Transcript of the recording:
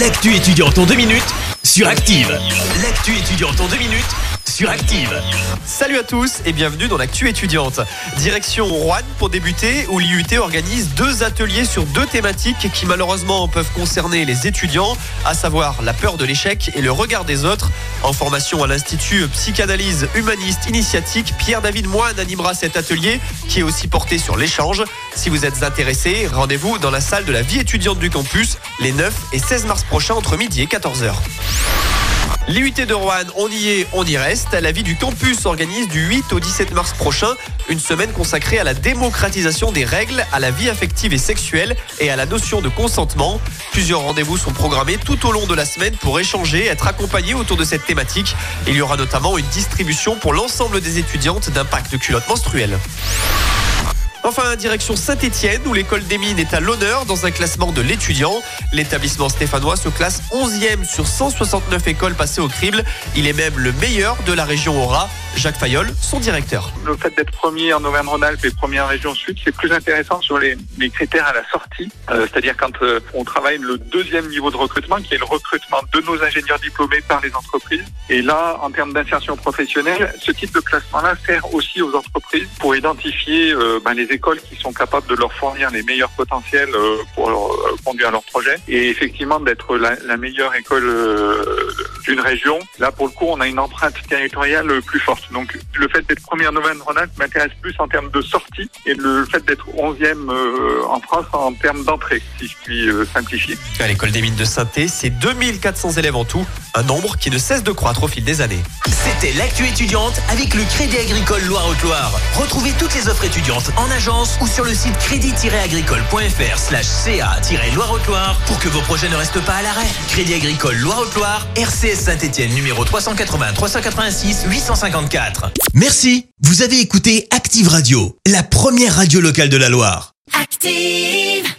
L'actu étudiante en deux minutes sur Active. L'actu étudiante en deux minutes Salut à tous et bienvenue dans l'actu étudiante. Direction Rouen pour débuter où l'IUT organise deux ateliers sur deux thématiques qui malheureusement peuvent concerner les étudiants, à savoir la peur de l'échec et le regard des autres. En formation à l'Institut Psychanalyse Humaniste Initiatique, Pierre-David Moine animera cet atelier qui est aussi porté sur l'échange. Si vous êtes intéressé, rendez-vous dans la salle de la vie étudiante du campus les 9 et 16 mars prochains entre midi et 14h. L'IUT de Rouen, on y est, on y reste. La vie du campus organise du 8 au 17 mars prochain une semaine consacrée à la démocratisation des règles, à la vie affective et sexuelle et à la notion de consentement. Plusieurs rendez-vous sont programmés tout au long de la semaine pour échanger, être accompagnés autour de cette thématique. Il y aura notamment une distribution pour l'ensemble des étudiantes d'un pack de culottes menstruelles. Enfin, direction Saint-Etienne, où l'école des mines est à l'honneur dans un classement de l'étudiant. L'établissement stéphanois se classe 11e sur 169 écoles passées au crible. Il est même le meilleur de la région Aura. Jacques Fayol, son directeur. Le fait d'être premier en Auvergne-Rhône-Alpes et premier en région Sud, c'est plus intéressant sur les, critères à la sortie. Euh, C'est-à-dire quand euh, on travaille le deuxième niveau de recrutement, qui est le recrutement de nos ingénieurs diplômés par les entreprises. Et là, en termes d'insertion professionnelle, ce type de classement-là sert aussi aux entreprises pour identifier euh, ben, les écoles qui sont capables de leur fournir les meilleurs potentiels euh, pour euh, conduire leur projet. Et effectivement, d'être la, la meilleure école euh, d'une région. Là, pour le coup, on a une empreinte territoriale plus forte. Donc, le fait d'être premier en Auvergne-Rhône-Alpes m'intéresse plus en termes de sortie et le fait d'être 11e euh, en France en termes d'entrée, si je puis euh, simplifier. À l'école des mines de saint c'est 2400 élèves en tout, un nombre qui ne cesse de croître au fil des années. C'était l'actu étudiante avec le Crédit Agricole Loire-Haute-Loire. Retrouvez toutes les offres étudiantes en agence ou sur le site crédit-agricole.fr slash ca-loire-haute-loire pour que vos projets ne restent pas à l'arrêt. Crédit Agricole Loire-Haute-Loire, RCS Saint-Etienne numéro 380 386 854. Merci. Vous avez écouté Active Radio, la première radio locale de la Loire. Active.